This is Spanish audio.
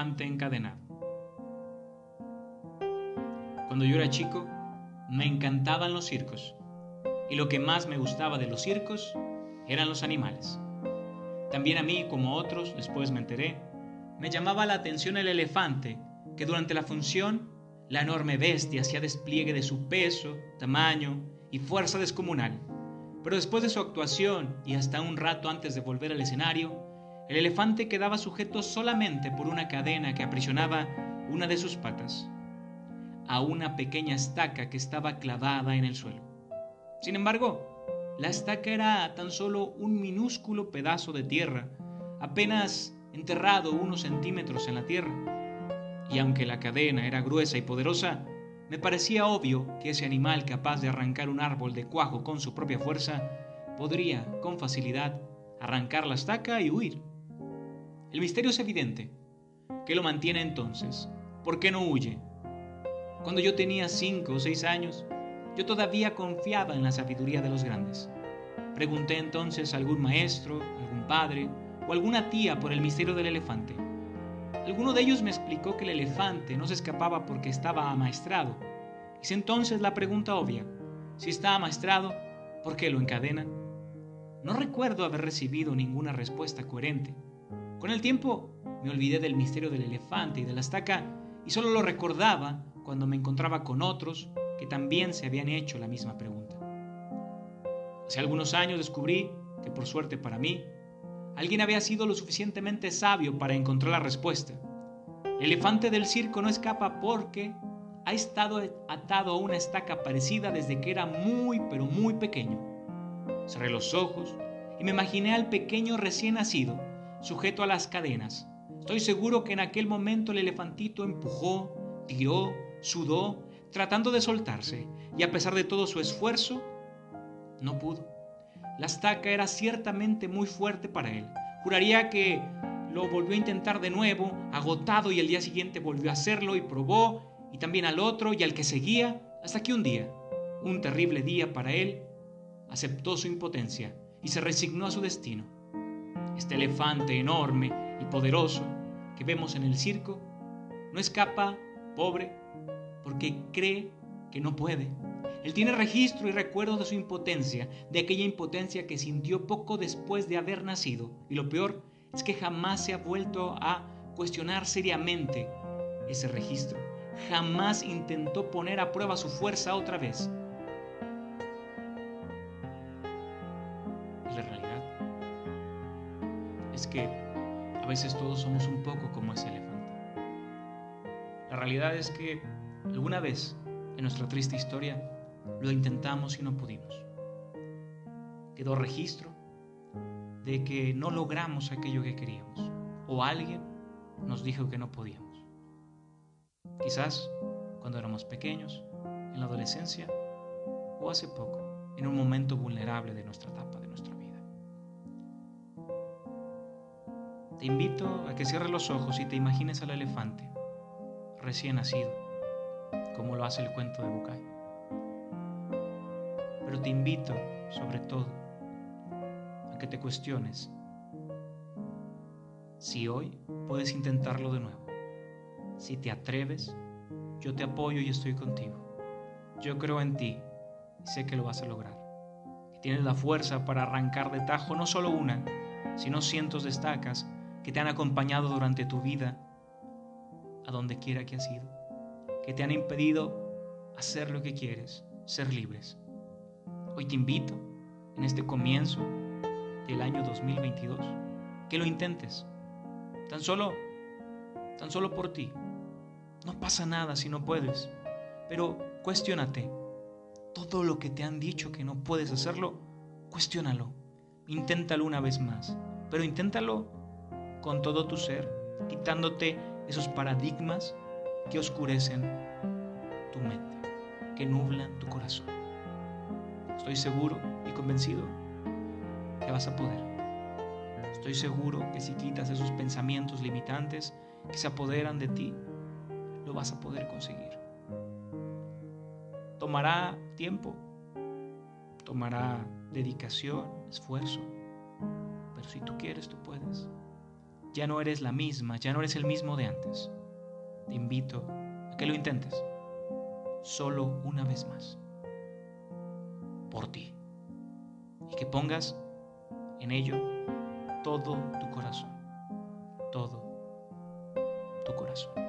encadenado. Cuando yo era chico, me encantaban los circos, y lo que más me gustaba de los circos eran los animales. También a mí, como otros, después me enteré, me llamaba la atención el elefante, que durante la función, la enorme bestia hacía despliegue de su peso, tamaño y fuerza descomunal. Pero después de su actuación y hasta un rato antes de volver al escenario, el elefante quedaba sujeto solamente por una cadena que aprisionaba una de sus patas a una pequeña estaca que estaba clavada en el suelo. Sin embargo, la estaca era tan solo un minúsculo pedazo de tierra, apenas enterrado unos centímetros en la tierra. Y aunque la cadena era gruesa y poderosa, me parecía obvio que ese animal capaz de arrancar un árbol de cuajo con su propia fuerza podría, con facilidad, arrancar la estaca y huir. El misterio es evidente. ¿Qué lo mantiene entonces? ¿Por qué no huye? Cuando yo tenía cinco o seis años, yo todavía confiaba en la sabiduría de los grandes. Pregunté entonces a algún maestro, algún padre o alguna tía por el misterio del elefante. Alguno de ellos me explicó que el elefante no se escapaba porque estaba amaestrado. Hice entonces la pregunta obvia, si está amaestrado, ¿por qué lo encadenan? No recuerdo haber recibido ninguna respuesta coherente. Con el tiempo me olvidé del misterio del elefante y de la estaca y solo lo recordaba cuando me encontraba con otros que también se habían hecho la misma pregunta. Hace algunos años descubrí que por suerte para mí, alguien había sido lo suficientemente sabio para encontrar la respuesta. El elefante del circo no escapa porque ha estado atado a una estaca parecida desde que era muy pero muy pequeño. Cerré los ojos y me imaginé al pequeño recién nacido sujeto a las cadenas. Estoy seguro que en aquel momento el elefantito empujó, tiró, sudó, tratando de soltarse, y a pesar de todo su esfuerzo, no pudo. La estaca era ciertamente muy fuerte para él. Juraría que lo volvió a intentar de nuevo, agotado, y el día siguiente volvió a hacerlo y probó, y también al otro y al que seguía, hasta que un día, un terrible día para él, aceptó su impotencia y se resignó a su destino. Este elefante enorme y poderoso que vemos en el circo no escapa, pobre, porque cree que no puede. Él tiene registro y recuerdo de su impotencia, de aquella impotencia que sintió poco después de haber nacido. Y lo peor es que jamás se ha vuelto a cuestionar seriamente ese registro. Jamás intentó poner a prueba su fuerza otra vez. A veces todos somos un poco como ese elefante. La realidad es que alguna vez en nuestra triste historia lo intentamos y no pudimos. Quedó registro de que no logramos aquello que queríamos o alguien nos dijo que no podíamos. Quizás cuando éramos pequeños, en la adolescencia o hace poco, en un momento vulnerable de nuestra etapa Te invito a que cierres los ojos y te imagines al elefante recién nacido, como lo hace el cuento de Bucay. Pero te invito, sobre todo, a que te cuestiones si hoy puedes intentarlo de nuevo. Si te atreves, yo te apoyo y estoy contigo. Yo creo en ti y sé que lo vas a lograr. Tienes la fuerza para arrancar de tajo no solo una, sino cientos de estacas que te han acompañado durante tu vida, a donde quiera que has ido, que te han impedido hacer lo que quieres, ser libres. Hoy te invito, en este comienzo del año 2022, que lo intentes, tan solo, tan solo por ti. No pasa nada si no puedes, pero cuestiónate. Todo lo que te han dicho que no puedes hacerlo, cuestiónalo. Inténtalo una vez más, pero inténtalo con todo tu ser, quitándote esos paradigmas que oscurecen tu mente, que nublan tu corazón. Estoy seguro y convencido que vas a poder. Estoy seguro que si quitas esos pensamientos limitantes que se apoderan de ti, lo vas a poder conseguir. Tomará tiempo, tomará dedicación, esfuerzo, pero si tú quieres, tú puedes. Ya no eres la misma, ya no eres el mismo de antes. Te invito a que lo intentes, solo una vez más, por ti, y que pongas en ello todo tu corazón, todo tu corazón.